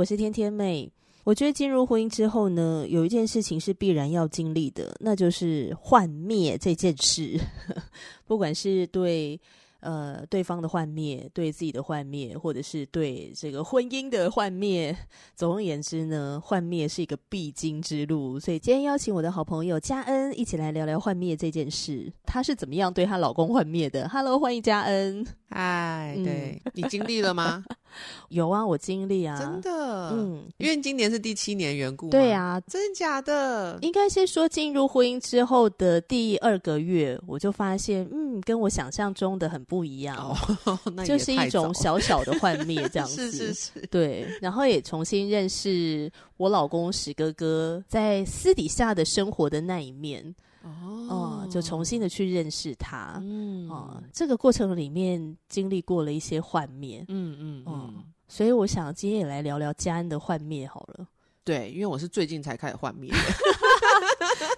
我是天天妹。我觉得进入婚姻之后呢，有一件事情是必然要经历的，那就是幻灭这件事。不管是对。呃，对方的幻灭，对自己的幻灭，或者是对这个婚姻的幻灭。总而言之呢，幻灭是一个必经之路。所以今天邀请我的好朋友佳恩一起来聊聊幻灭这件事。她是怎么样对她老公幻灭的？Hello，欢迎佳恩。嗨，对，嗯，你经历了吗？有啊，我经历啊，真的，嗯，因为今年是第七年缘故，对啊，真的假的？应该是说进入婚姻之后的第二个月，我就发现，嗯，跟我想象中的很不一样，就是一种小小的幻灭这样子，是 是是，对，然后也重新认识我老公史哥哥在私底下的生活的那一面。哦、嗯，就重新的去认识他，嗯，哦、嗯，这个过程里面经历过了一些幻灭，嗯嗯嗯，所以我想今天也来聊聊家恩的幻灭好了。对，因为我是最近才开始幻灭，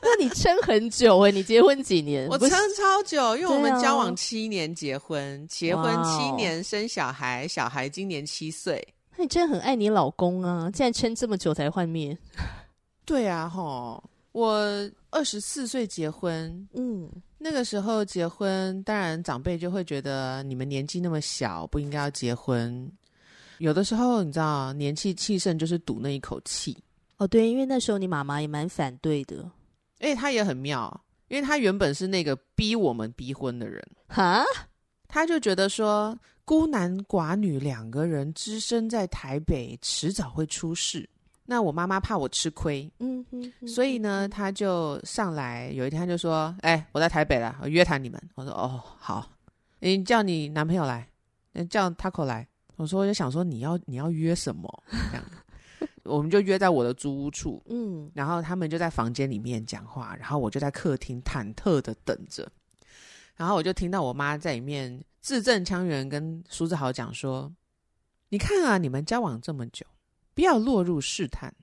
那你撑很久哎、欸，你结婚几年？我撑超久，因为我们交往七年，结婚，结婚七年生小孩，小孩今年七岁。那你真的很爱你老公啊，竟然撑这么久才换面。对啊，吼。我二十四岁结婚，嗯，那个时候结婚，当然长辈就会觉得你们年纪那么小，不应该要结婚。有的时候你知道，年纪气盛就是赌那一口气。哦，对，因为那时候你妈妈也蛮反对的，而且她也很妙，因为他原本是那个逼我们逼婚的人，哈，他就觉得说孤男寡女两个人只身在台北，迟早会出事。那我妈妈怕我吃亏，嗯嗯，所以呢，他就上来，有一天他就说：“哎、欸，我在台北了，我约谈你们。”我说：“哦，好，你叫你男朋友来，叫 Taco 来。”我说：“我就想说，你要你要约什么？这样，我们就约在我的租屋处，嗯，然后他们就在房间里面讲话，然后我就在客厅忐忑的等着，然后我就听到我妈在里面字正腔圆跟苏志豪讲说：‘你看啊，你们交往这么久。’”不要落入试探。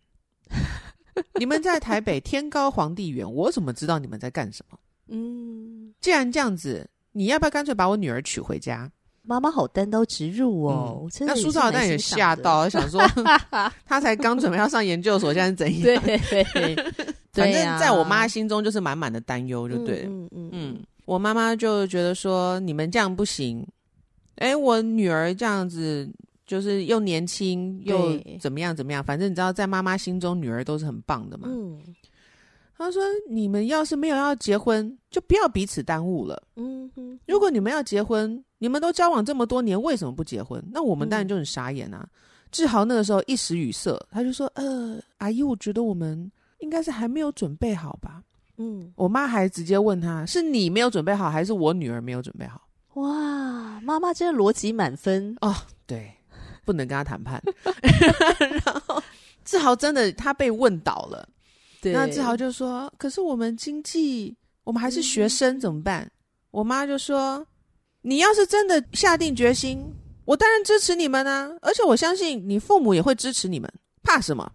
你们在台北天高皇帝远，我怎么知道你们在干什么？嗯，既然这样子，你要不要干脆把我女儿娶回家？妈妈好单刀直入哦。嗯、那苏少丹也吓到，想说 他才刚准备要上研究所，现在是怎样？对，对，反正在我妈心中就是满满的担忧，就对。嗯嗯嗯，嗯，我妈妈就觉得说你们这样不行。哎，我女儿这样子。就是又年轻又怎么样怎么样，反正你知道，在妈妈心中，女儿都是很棒的嘛。嗯，他说：“你们要是没有要结婚，就不要彼此耽误了。嗯哼，如果你们要结婚，你们都交往这么多年，为什么不结婚？那我们当然就很傻眼啊。”志豪那个时候一时语塞，他就说：“呃，阿姨，我觉得我们应该是还没有准备好吧。”嗯，我妈还直接问他：“是你没有准备好，还是我女儿没有准备好？”哇，妈妈真的逻辑满分哦。对。不能跟他谈判，然后志豪真的他被问倒了，对，那志豪就说：“可是我们经济，我们还是学生怎么办？”嗯、我妈就说：“你要是真的下定决心，我当然支持你们啊，而且我相信你父母也会支持你们，怕什么？”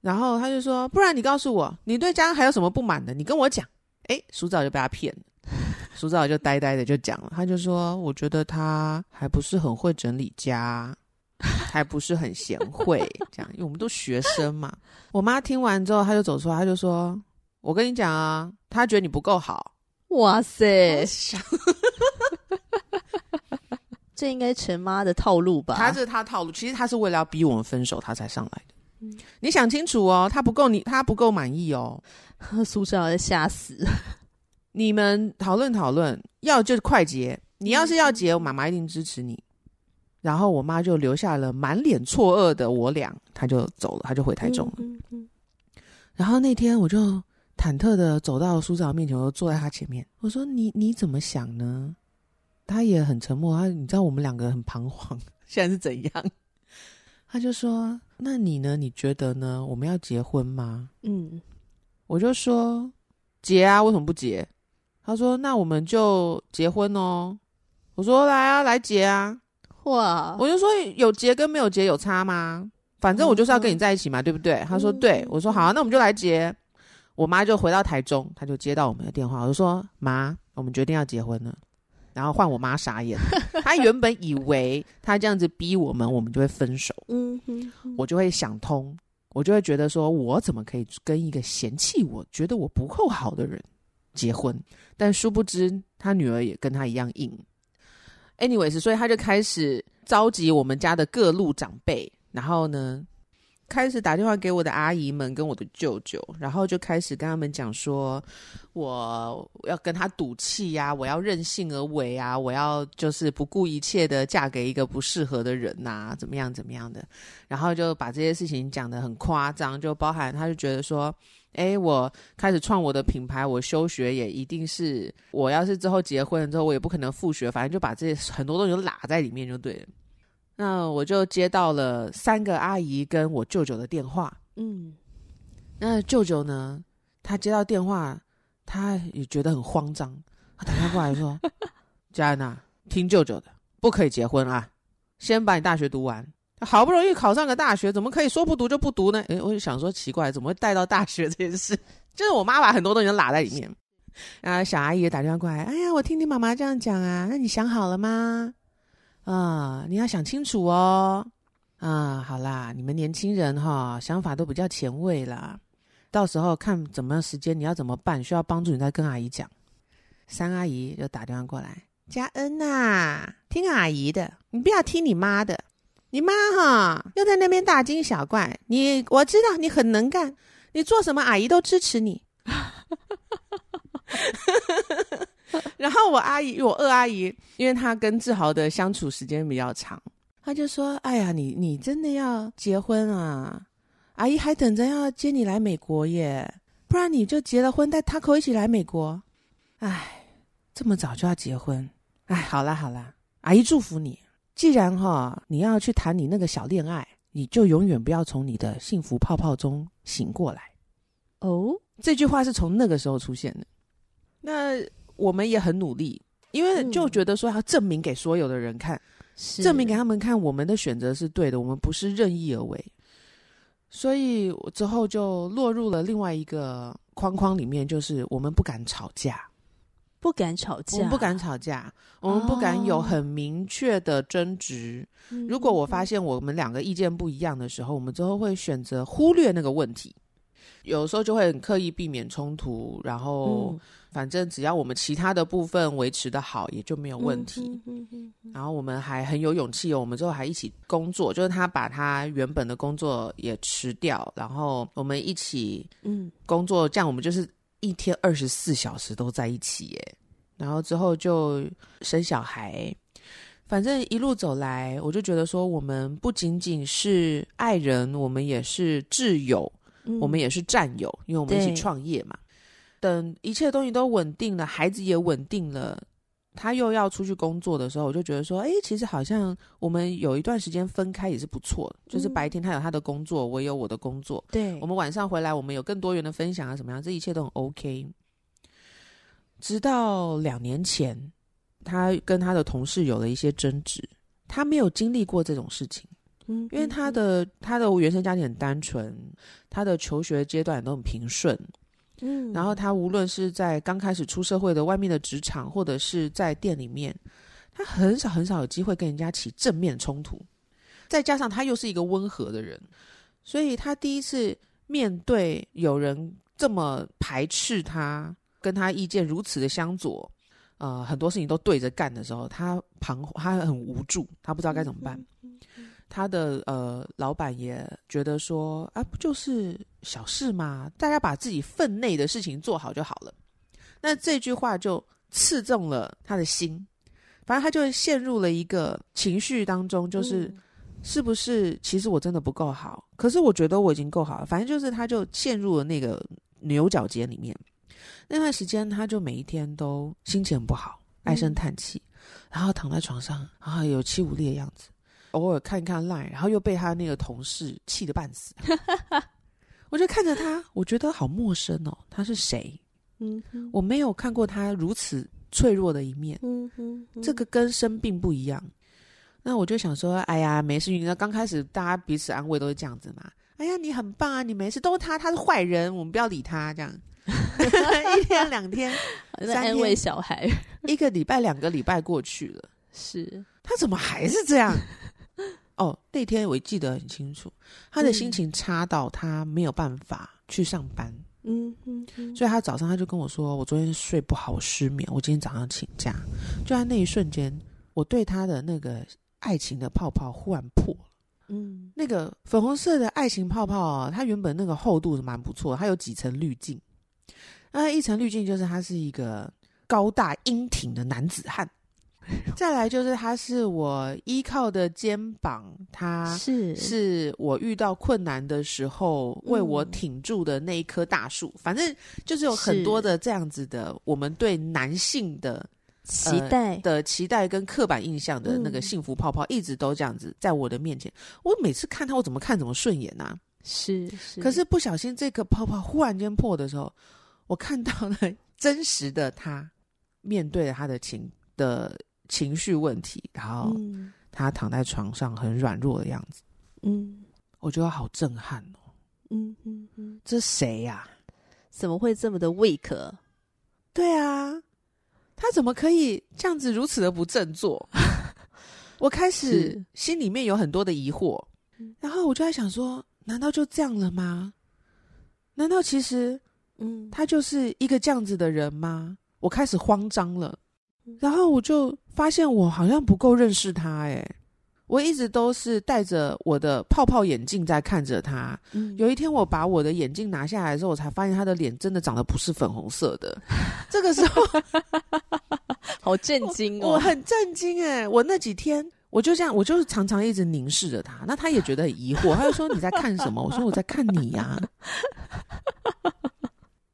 然后他就说：“不然你告诉我，你对家还有什么不满的？你跟我讲。”哎，苏早就被他骗了，苏早就呆呆的就讲了，他就说：“我觉得他还不是很会整理家。”还不是很贤惠，这样，因为我们都学生嘛。我妈听完之后，她就走出来，她就说：“我跟你讲啊，她觉得你不够好。”哇塞，这应该陈妈的套路吧？她这是他套路，其实他是为了要逼我们分手，他才上来的。嗯、你想清楚哦，他不够你，他不够满意哦。宿舍要吓死！你们讨论讨论，要就是快结。你要是要结，我妈妈一定支持你。然后我妈就留下了满脸错愕的我俩，她就走了，她就回台中了。嗯嗯嗯、然后那天我就忐忑的走到苏长面前，我就坐在他前面。我说：“你你怎么想呢？”他也很沉默。他你知道我们两个很彷徨，现在是怎样？他就说：“那你呢？你觉得呢？我们要结婚吗？”嗯，我就说：“结啊，为什么不结？”他说：“那我们就结婚哦。”我说：“来啊，来结啊！”哇！我就说：“有结跟没有结有差吗？反正我就是要跟你在一起嘛，嗯、对不对？”他说：“对。”我说：“好啊，那我们就来结。”我妈就回到台中，她就接到我们的电话，我就说：“妈，我们决定要结婚了。”然后换我妈傻眼，她原本以为她这样子逼我们，我们就会分手。嗯哼，我就会想通，我就会觉得说，我怎么可以跟一个嫌弃我、觉得我不够好的人结婚？但殊不知，她女儿也跟她一样硬。Anyways，所以她就开始召集我们家的各路长辈，然后呢，开始打电话给我的阿姨们跟我的舅舅，然后就开始跟他们讲说，我要跟他赌气呀，我要任性而为啊，我要就是不顾一切的嫁给一个不适合的人呐，怎么样怎么样的，然后就把这些事情讲得很夸张，就包含他就觉得说，哎，我开始创我的品牌，我休学也一定是，我要是之后结婚了之后，我也不可能复学，反正就把这些很多东西都拉在里面就对了。那我就接到了三个阿姨跟我舅舅的电话。嗯，那舅舅呢，他接到电话，他也觉得很慌张。他打电话过来说：“ 佳恩啊，听舅舅的，不可以结婚啊，先把你大学读完。好不容易考上个大学，怎么可以说不读就不读呢？”诶，我就想说奇怪，怎么会带到大学这件事？就是我妈把很多东西都拉在里面。然后小阿姨也打电话过来：“哎呀，我听你妈妈这样讲啊，那你想好了吗？”啊，你要想清楚哦。啊，好啦，你们年轻人哈，想法都比较前卫啦。到时候看怎么样时间，你要怎么办？需要帮助，你再跟阿姨讲。三阿姨就打电话过来，佳恩呐，听阿姨的，你不要听你妈的。你妈哈又在那边大惊小怪。你我知道你很能干，你做什么阿姨都支持你。然后我阿姨，我二阿姨，因为她跟志豪的相处时间比较长，她就说：“哎呀，你你真的要结婚啊？阿姨还等着要接你来美国耶，不然你就结了婚带 Taco 一起来美国。哎，这么早就要结婚？哎，好啦好啦，阿姨祝福你。既然哈你要去谈你那个小恋爱，你就永远不要从你的幸福泡泡中醒过来。哦，这句话是从那个时候出现的。那。我们也很努力，因为就觉得说要证明给所有的人看，嗯、证明给他们看，我们的选择是对的，我们不是任意而为。所以我之后就落入了另外一个框框里面，就是我们不敢吵架，不敢吵架，我们不敢吵架，我们不敢有很明确的争执。哦、如果我发现我们两个意见不一样的时候，我们之后会选择忽略那个问题。有时候就会很刻意避免冲突，然后反正只要我们其他的部分维持的好，也就没有问题。然后我们还很有勇气哦，我们之后还一起工作，就是他把他原本的工作也辞掉，然后我们一起嗯工作，这样我们就是一天二十四小时都在一起耶。然后之后就生小孩，反正一路走来，我就觉得说，我们不仅仅是爱人，我们也是挚友。我们也是战友，因为我们一起创业嘛。等一切东西都稳定了，孩子也稳定了，他又要出去工作的时候，我就觉得说，哎，其实好像我们有一段时间分开也是不错的。就是白天他有他的工作，我有我的工作。对，我们晚上回来，我们有更多元的分享啊，什么样，这一切都很 OK。直到两年前，他跟他的同事有了一些争执，他没有经历过这种事情。因为他的他的原生家庭很单纯，他的求学阶段也都很平顺，嗯，然后他无论是在刚开始出社会的外面的职场，或者是在店里面，他很少很少有机会跟人家起正面冲突，再加上他又是一个温和的人，所以他第一次面对有人这么排斥他，跟他意见如此的相左，呃，很多事情都对着干的时候，他彷他很无助，他不知道该怎么办。他的呃，老板也觉得说啊，不就是小事吗？大家把自己分内的事情做好就好了。那这句话就刺中了他的心，反正他就陷入了一个情绪当中，就是、嗯、是不是其实我真的不够好？可是我觉得我已经够好了。反正就是他就陷入了那个牛角尖里面。那段时间，他就每一天都心情很不好，唉声叹气，嗯、然后躺在床上，然后有气无力的样子。偶尔看一看 Line，然后又被他那个同事气得半死。我就看着他，我觉得好陌生哦，他是谁？嗯，我没有看过他如此脆弱的一面。嗯哼，这个跟生病不一样。那我就想说，哎呀，没事。你知道刚开始大家彼此安慰都是这样子嘛。哎呀，你很棒啊，你没事。都是他，他是坏人，我们不要理他。这样，一天两天，在安慰小孩。一个礼拜、两个礼拜过去了，是他怎么还是这样？哦，那天我记得很清楚，他的心情差到他没有办法去上班。嗯嗯，所以他早上他就跟我说：“我昨天睡不好，我失眠，我今天早上请假。”就在那一瞬间，我对他的那个爱情的泡泡忽然破了。嗯，那个粉红色的爱情泡泡啊，它原本那个厚度是蛮不错，它有几层滤镜。那一层滤镜就是他是一个高大英挺的男子汉。再来就是他是我依靠的肩膀，他是是我遇到困难的时候为我挺住的那一棵大树。嗯、反正就是有很多的这样子的，我们对男性的期待、呃、的期待跟刻板印象的那个幸福泡泡，一直都这样子在我的面前。我每次看他，我怎么看怎么顺眼呐、啊。是是，可是不小心这个泡泡忽然间破的时候，我看到了 真实的他，面对了他的情的。情绪问题，然后他躺在床上很软弱的样子，嗯，我觉得好震撼哦，嗯嗯嗯，这谁呀？怎么会这么的 weak？对啊，他怎么可以这样子如此的不振作？我开始心里面有很多的疑惑，然后我就在想说，难道就这样了吗？难道其实，嗯，他就是一个这样子的人吗？我开始慌张了。然后我就发现我好像不够认识他诶，我一直都是戴着我的泡泡眼镜在看着他。嗯，有一天我把我的眼镜拿下来之后，我才发现他的脸真的长得不是粉红色的。这个时候 好震惊哦，我，我很震惊诶，我那几天我就这样，我就是常常一直凝视着他，那他也觉得很疑惑，他就说，你在看什么？我说我在看你呀。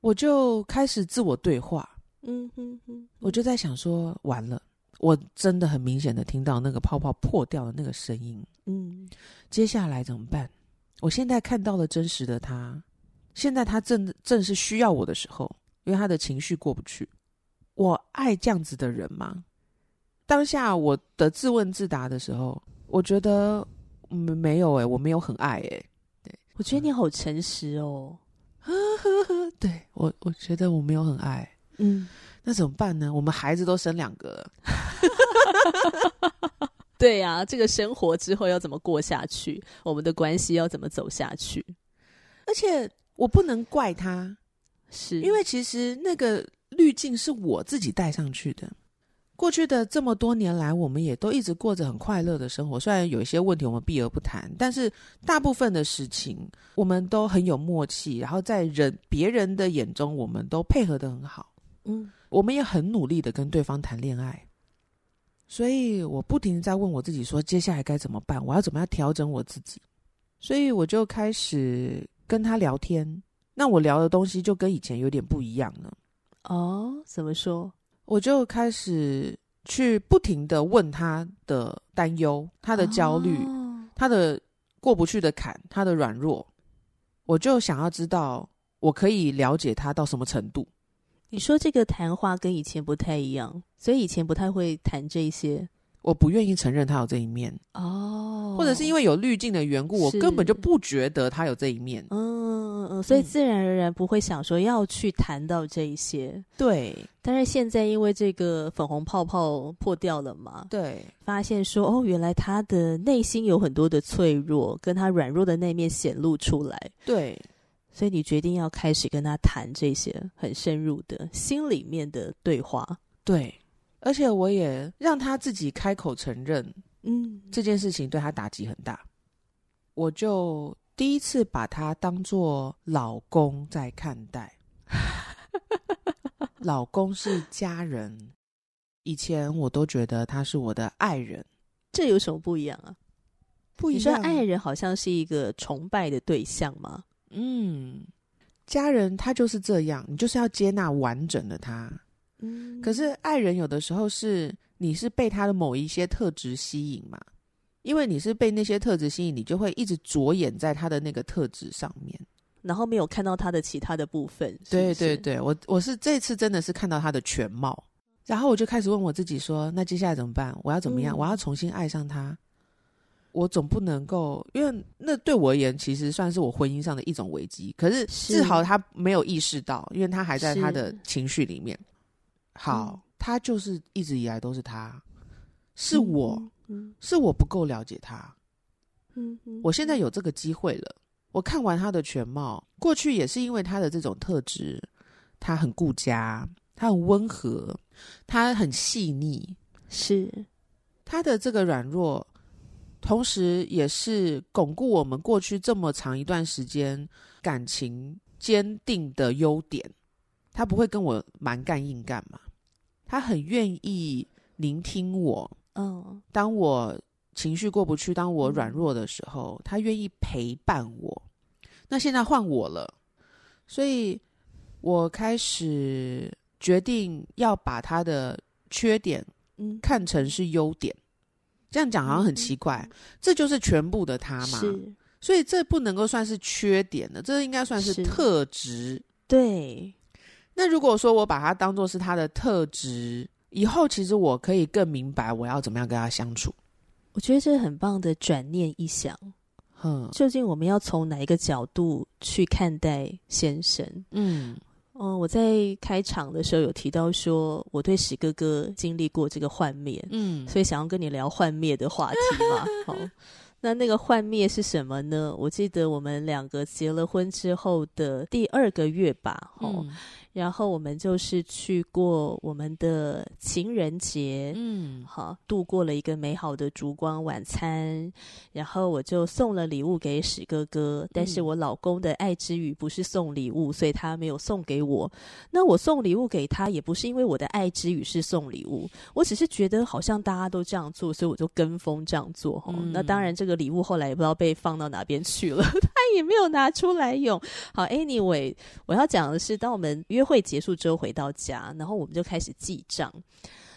我就开始自我对话。嗯哼哼，我就在想说，完了，我真的很明显的听到那个泡泡破掉的那个声音。嗯，接下来怎么办？我现在看到了真实的他，现在他正正是需要我的时候，因为他的情绪过不去。我爱这样子的人吗？当下我的自问自答的时候，我觉得没没有诶、欸，我没有很爱诶、欸。对，我觉得你好诚实哦。呵呵呵，对我，我觉得我没有很爱。嗯，那怎么办呢？我们孩子都生两个了，对呀、啊，这个生活之后要怎么过下去？我们的关系要怎么走下去？而且我不能怪他，是因为其实那个滤镜是我自己带上去的。过去的这么多年来，我们也都一直过着很快乐的生活。虽然有一些问题我们避而不谈，但是大部分的事情我们都很有默契。然后在人别人的眼中，我们都配合的很好。嗯，我们也很努力的跟对方谈恋爱，所以我不停的在问我自己说，接下来该怎么办？我要怎么样调整我自己？所以我就开始跟他聊天。那我聊的东西就跟以前有点不一样了。哦，怎么说？我就开始去不停的问他的担忧、他的焦虑、哦、他的过不去的坎、他的软弱。我就想要知道，我可以了解他到什么程度。你说这个谈话跟以前不太一样，所以以前不太会谈这些。我不愿意承认他有这一面哦，或者是因为有滤镜的缘故，我根本就不觉得他有这一面。嗯嗯，所以自然而然不会想说要去谈到这一些。对，但是现在因为这个粉红泡泡破掉了嘛，对，发现说哦，原来他的内心有很多的脆弱，跟他软弱的那面显露出来。对。所以你决定要开始跟他谈这些很深入的心里面的对话，对，而且我也让他自己开口承认，嗯，这件事情对他打击很大，我就第一次把他当做老公在看待，老公是家人，以前我都觉得他是我的爱人，这有什么不一样啊？不一样，你说爱人好像是一个崇拜的对象吗？嗯，家人他就是这样，你就是要接纳完整的他。嗯，可是爱人有的时候是你是被他的某一些特质吸引嘛，因为你是被那些特质吸引，你就会一直着眼在他的那个特质上面，然后没有看到他的其他的部分。是是对对对，我我是这次真的是看到他的全貌，然后我就开始问我自己说：那接下来怎么办？我要怎么样？嗯、我要重新爱上他？我总不能够，因为那对我而言，其实算是我婚姻上的一种危机。可是志豪他没有意识到，因为他还在他的情绪里面。好，嗯、他就是一直以来都是他，是我，嗯嗯、是我不够了解他。嗯，嗯我现在有这个机会了。我看完他的全貌，过去也是因为他的这种特质，他很顾家，他很温和，他很细腻，是他的这个软弱。同时，也是巩固我们过去这么长一段时间感情坚定的优点。他不会跟我蛮干硬干嘛，他很愿意聆听我。嗯，当我情绪过不去，当我软弱的时候，他愿意陪伴我。那现在换我了，所以我开始决定要把他的缺点，嗯，看成是优点。这样讲好像很奇怪，嗯、这就是全部的他嘛？是，所以这不能够算是缺点的，这应该算是特质。对。那如果说我把它当做是他的特质，以后其实我可以更明白我要怎么样跟他相处。我觉得这是很棒的转念一想。嗯，究竟我们要从哪一个角度去看待先生？嗯。嗯，我在开场的时候有提到说，我对史哥哥经历过这个幻灭，嗯，所以想要跟你聊幻灭的话题嘛。好，那那个幻灭是什么呢？我记得我们两个结了婚之后的第二个月吧，哦。嗯然后我们就是去过我们的情人节，嗯，好，度过了一个美好的烛光晚餐。然后我就送了礼物给史哥哥，但是我老公的爱之语不是送礼物，所以他没有送给我。那我送礼物给他，也不是因为我的爱之语是送礼物，我只是觉得好像大家都这样做，所以我就跟风这样做。嗯，那当然，这个礼物后来也不知道被放到哪边去了，他也没有拿出来用。好，Anyway，我要讲的是，当我们约会结束之后回到家，然后我们就开始记账。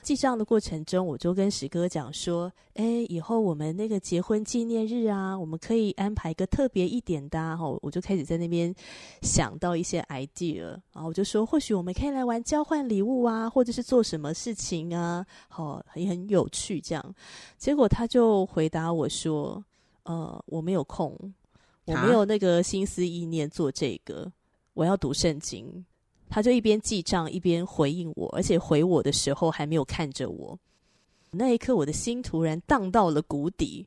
记账的过程中，我就跟石哥讲说：“哎，以后我们那个结婚纪念日啊，我们可以安排一个特别一点的。”然后我就开始在那边想到一些 idea，然后我就说：“或许我们可以来玩交换礼物啊，或者是做什么事情啊，好，也很有趣。”这样，结果他就回答我说：“呃，我没有空，我没有那个心思意念做这个，我要读圣经。”他就一边记账一边回应我，而且回我的时候还没有看着我。那一刻，我的心突然荡到了谷底。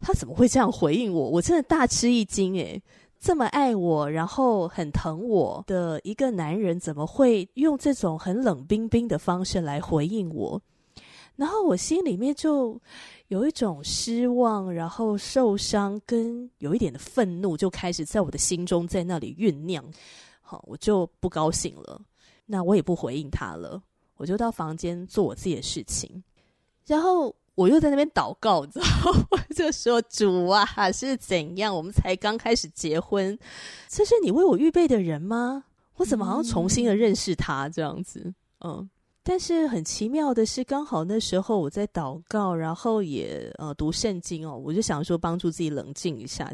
他怎么会这样回应我？我真的大吃一惊！诶，这么爱我，然后很疼我的一个男人，怎么会用这种很冷冰冰的方式来回应我？然后我心里面就有一种失望，然后受伤，跟有一点的愤怒，就开始在我的心中在那里酝酿。好，我就不高兴了。那我也不回应他了，我就到房间做我自己的事情。然后我又在那边祷告，你知道？我就说：“主啊，是怎样？我们才刚开始结婚，这是你为我预备的人吗？我怎么好像重新的认识他这样子？”嗯。但是很奇妙的是，刚好那时候我在祷告，然后也呃读圣经哦，我就想说帮助自己冷静一下。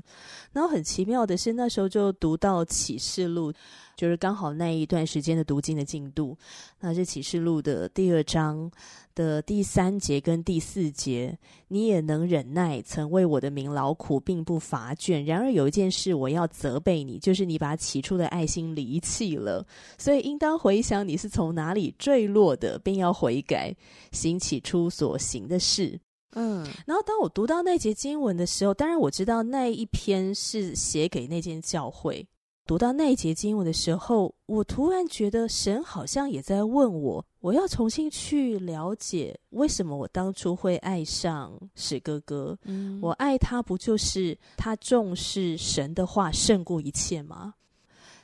然后很奇妙的是，那时候就读到启示录。就是刚好那一段时间的读经的进度，那是启示录的第二章的第三节跟第四节，你也能忍耐，曾为我的名劳苦，并不乏倦。然而有一件事我要责备你，就是你把起初的爱心离弃了，所以应当回想你是从哪里坠落的，并要悔改，行起初所行的事。嗯，然后当我读到那节经文的时候，当然我知道那一篇是写给那间教会。读到那一节经文的时候，我突然觉得神好像也在问我：我要重新去了解为什么我当初会爱上史哥哥。嗯，我爱他不就是他重视神的话胜过一切吗？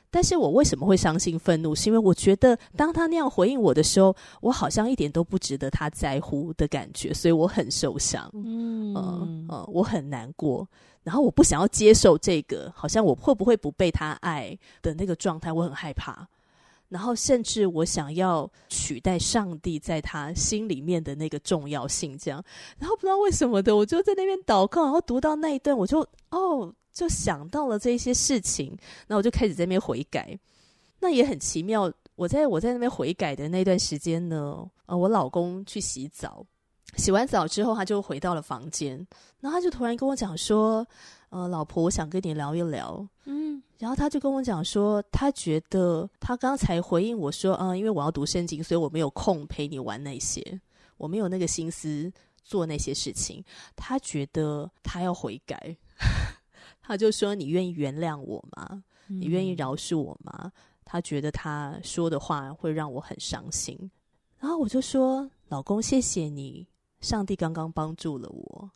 但是我为什么会伤心愤怒？是因为我觉得当他那样回应我的时候，我好像一点都不值得他在乎的感觉，所以我很受伤。嗯嗯、呃，我很难过。然后我不想要接受这个，好像我会不会不被他爱的那个状态，我很害怕。然后甚至我想要取代上帝在他心里面的那个重要性，这样。然后不知道为什么的，我就在那边祷告，然后读到那一段，我就哦，就想到了这些事情，那我就开始在那边悔改。那也很奇妙，我在我在那边悔改的那段时间呢，呃，我老公去洗澡。洗完澡之后，他就回到了房间，然后他就突然跟我讲说：“呃，老婆，我想跟你聊一聊。”嗯，然后他就跟我讲说，他觉得他刚才回应我说：“嗯，因为我要读圣经，所以我没有空陪你玩那些，我没有那个心思做那些事情。”他觉得他要悔改，他就说：“你愿意原谅我吗？你愿意饶恕我吗？”他觉得他说的话会让我很伤心，然后我就说：“老公，谢谢你。”上帝刚刚帮助了我，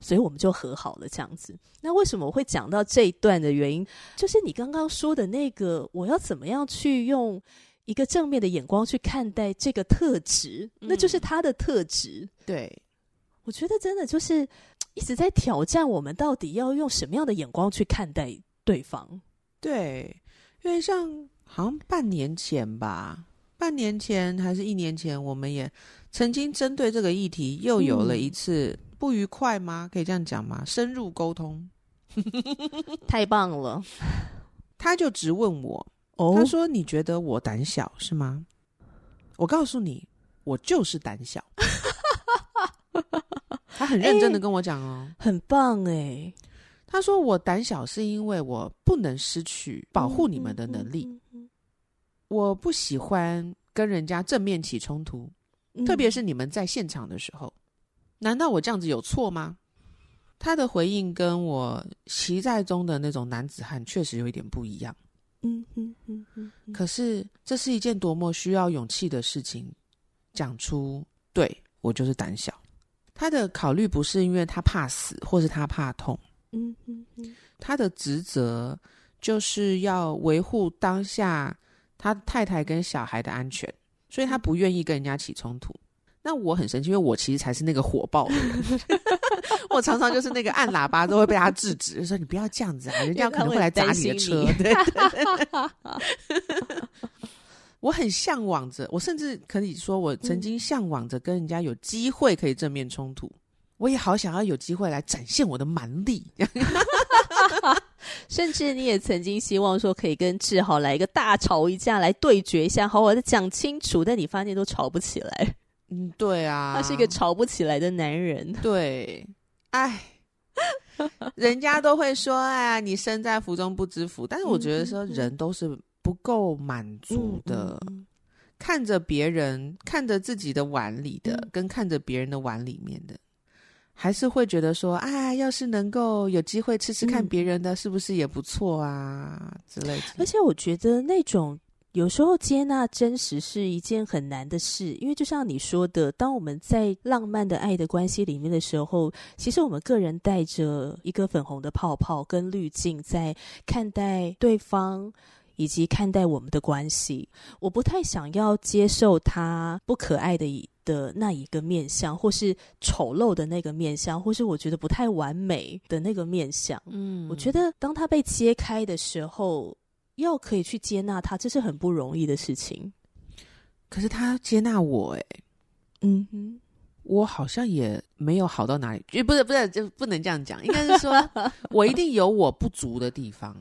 所以我们就和好了。这样子，那为什么我会讲到这一段的原因，就是你刚刚说的那个，我要怎么样去用一个正面的眼光去看待这个特质，嗯、那就是他的特质。对，我觉得真的就是一直在挑战我们，到底要用什么样的眼光去看待对方。对，因为像好像半年前吧，半年前还是一年前，我们也。曾经针对这个议题又有了一次不愉快吗？嗯、可以这样讲吗？深入沟通，太棒了。他就直问我，哦、他说：“你觉得我胆小是吗？”我告诉你，我就是胆小。他很认真的跟我讲哦，欸、很棒哎。他说：“我胆小是因为我不能失去保护你们的能力，嗯嗯嗯、我不喜欢跟人家正面起冲突。”特别是你们在现场的时候，难道我这样子有错吗？他的回应跟我期待中的那种男子汉确实有一点不一样。嗯嗯嗯嗯。可是这是一件多么需要勇气的事情，讲出对我就是胆小。他的考虑不是因为他怕死，或是他怕痛。嗯嗯嗯。他的职责就是要维护当下他太太跟小孩的安全。所以他不愿意跟人家起冲突，那我很生气，因为我其实才是那个火爆的人，我常常就是那个按喇叭都会被他制止，就说你不要这样子啊，人家可能会来砸你的车。对，我很向往着，我甚至可以说，我曾经向往着跟人家有机会可以正面冲突，我也好想要有机会来展现我的蛮力。甚至你也曾经希望说可以跟志豪来一个大吵一架，来对决一下，好好的讲清楚。但你发现都吵不起来。嗯，对啊，他是一个吵不起来的男人。对，哎，人家都会说，哎呀，你身在福中不知福。但是我觉得说，人都是不够满足的，嗯嗯嗯、看着别人，看着自己的碗里的，嗯、跟看着别人的碗里面的。还是会觉得说，啊，要是能够有机会吃吃看别人的，是不是也不错啊？嗯、之类的。而且我觉得那种有时候接纳真实是一件很难的事，因为就像你说的，当我们在浪漫的爱的关系里面的时候，其实我们个人带着一个粉红的泡泡跟滤镜在看待对方。以及看待我们的关系，我不太想要接受他不可爱的的那一个面相，或是丑陋的那个面相，或是我觉得不太完美的那个面相。嗯，我觉得当他被揭开的时候，要可以去接纳他，这是很不容易的事情。可是他接纳我，欸，哎，嗯哼，我好像也没有好到哪里，就不是不是，就不能这样讲，应该是说 我一定有我不足的地方。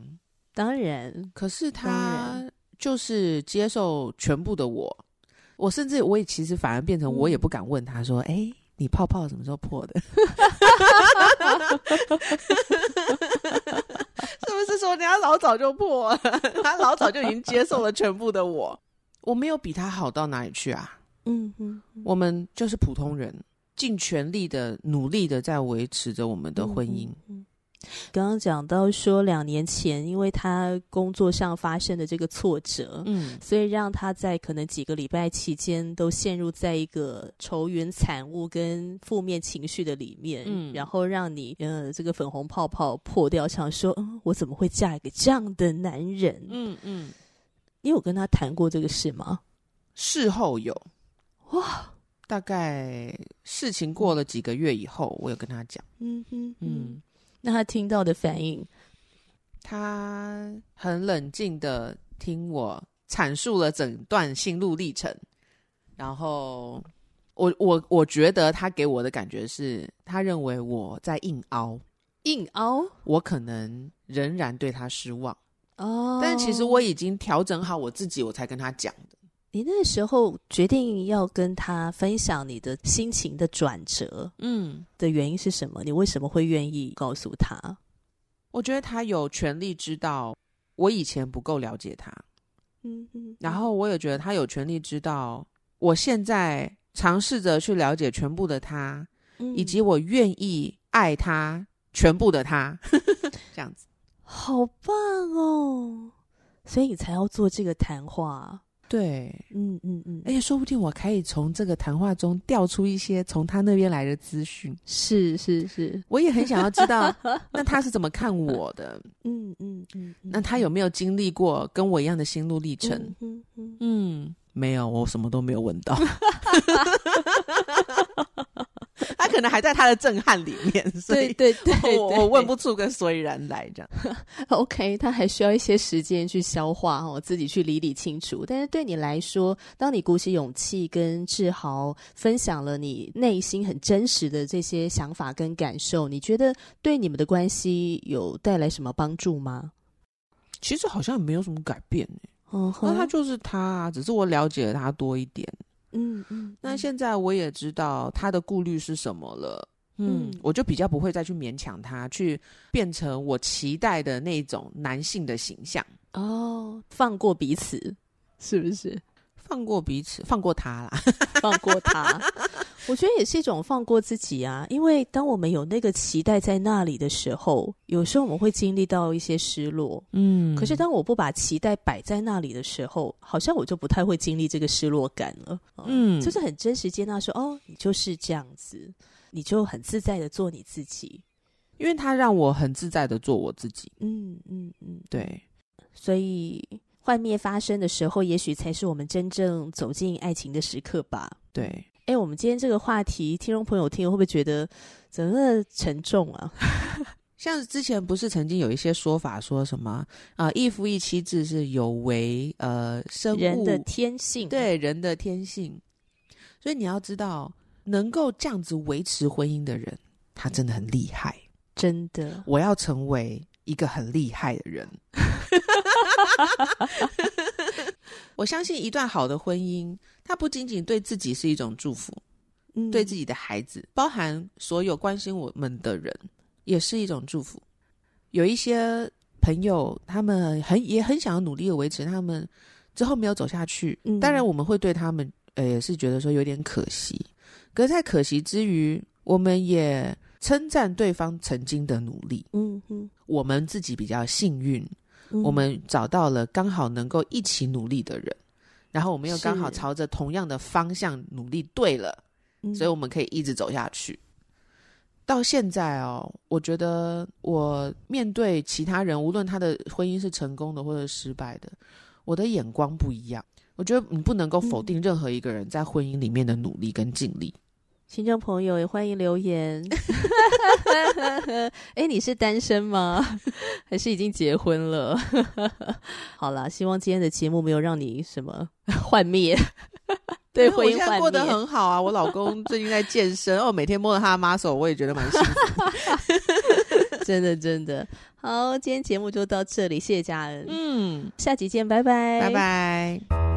当然，可是他就是接受全部的我，我甚至我也其实反而变成我也不敢问他说：“哎、嗯，你泡泡什么时候破的？” 是不是说人家老早就破了？他老早就已经接受了全部的我，我没有比他好到哪里去啊？嗯哼，我们就是普通人，尽全力的努力的在维持着我们的婚姻。刚刚讲到说，两年前因为他工作上发生的这个挫折，嗯，所以让他在可能几个礼拜期间都陷入在一个愁云惨雾跟负面情绪的里面，嗯，然后让你呃这个粉红泡泡破掉，想说，嗯，我怎么会嫁一个这样的男人？嗯嗯，你有跟他谈过这个事吗？事后有，哇，大概事情过了几个月以后，我有跟他讲，嗯哼，嗯。那他听到的反应，他很冷静的听我阐述了整段心路历程，然后我我我觉得他给我的感觉是，他认为我在硬凹，硬凹，我可能仍然对他失望。哦，但其实我已经调整好我自己，我才跟他讲的。你那时候决定要跟他分享你的心情的转折，嗯，的原因是什么？你为什么会愿意告诉他？我觉得他有权利知道我以前不够了解他，嗯嗯，然后我也觉得他有权利知道我现在尝试着去了解全部的他，嗯，以及我愿意爱他全部的他，这样子，好棒哦！所以你才要做这个谈话。对，嗯嗯嗯，而且说不定我可以从这个谈话中调出一些从他那边来的资讯。是是是，我也很想要知道，那他是怎么看我的？嗯嗯嗯，那他有没有经历过跟我一样的心路历程？嗯嗯嗯，没有，我什么都没有问到。他可能还在他的震撼里面，所以对对对，我我问不出个所以然来，这样。OK，他还需要一些时间去消化，我自己去理理清楚。但是对你来说，当你鼓起勇气跟志豪分享了你内心很真实的这些想法跟感受，你觉得对你们的关系有带来什么帮助吗？其实好像没有什么改变，嗯哼，那他就是他，只是我了解了他多一点。嗯嗯，那现在我也知道他的顾虑是什么了，嗯，我就比较不会再去勉强他去变成我期待的那种男性的形象。哦，放过彼此，是不是？放过彼此，放过他啦，放过他。我觉得也是一种放过自己啊，因为当我们有那个期待在那里的时候，有时候我们会经历到一些失落。嗯，可是当我不把期待摆在那里的时候，好像我就不太会经历这个失落感了。嗯，就是很真实接纳说，哦，你就是这样子，你就很自在的做你自己，因为他让我很自在的做我自己。嗯嗯嗯，对，所以幻灭发生的时候，也许才是我们真正走进爱情的时刻吧。对。哎，我们今天这个话题，听众朋友听会不会觉得怎么沉重啊？像之前不是曾经有一些说法，说什么啊、呃，一夫一妻制是有违呃生物人的天性，对人的天性。所以你要知道，能够这样子维持婚姻的人，他真的很厉害，真的。我要成为一个很厉害的人。我相信一段好的婚姻，它不仅仅对自己是一种祝福，嗯，对自己的孩子，包含所有关心我们的人，也是一种祝福。有一些朋友，他们很也很想要努力的维持，他们之后没有走下去，嗯，当然我们会对他们，呃，也是觉得说有点可惜。可是，在可惜之余，我们也称赞对方曾经的努力。嗯哼，我们自己比较幸运。我们找到了刚好能够一起努力的人，然后我们又刚好朝着同样的方向努力，对了，所以我们可以一直走下去。到现在哦，我觉得我面对其他人，无论他的婚姻是成功的或者失败的，我的眼光不一样。我觉得你不能够否定任何一个人在婚姻里面的努力跟尽力。听众朋友也欢迎留言。哎，你是单身吗？还是已经结婚了？好啦，希望今天的节目没有让你什么幻灭。对。我现在过得很好啊，我老公最近在健身，哦，每天摸着他的 muscle，我也觉得蛮幸福。真的，真的。好，今天节目就到这里，谢谢家人。嗯，下集见，拜拜，拜拜。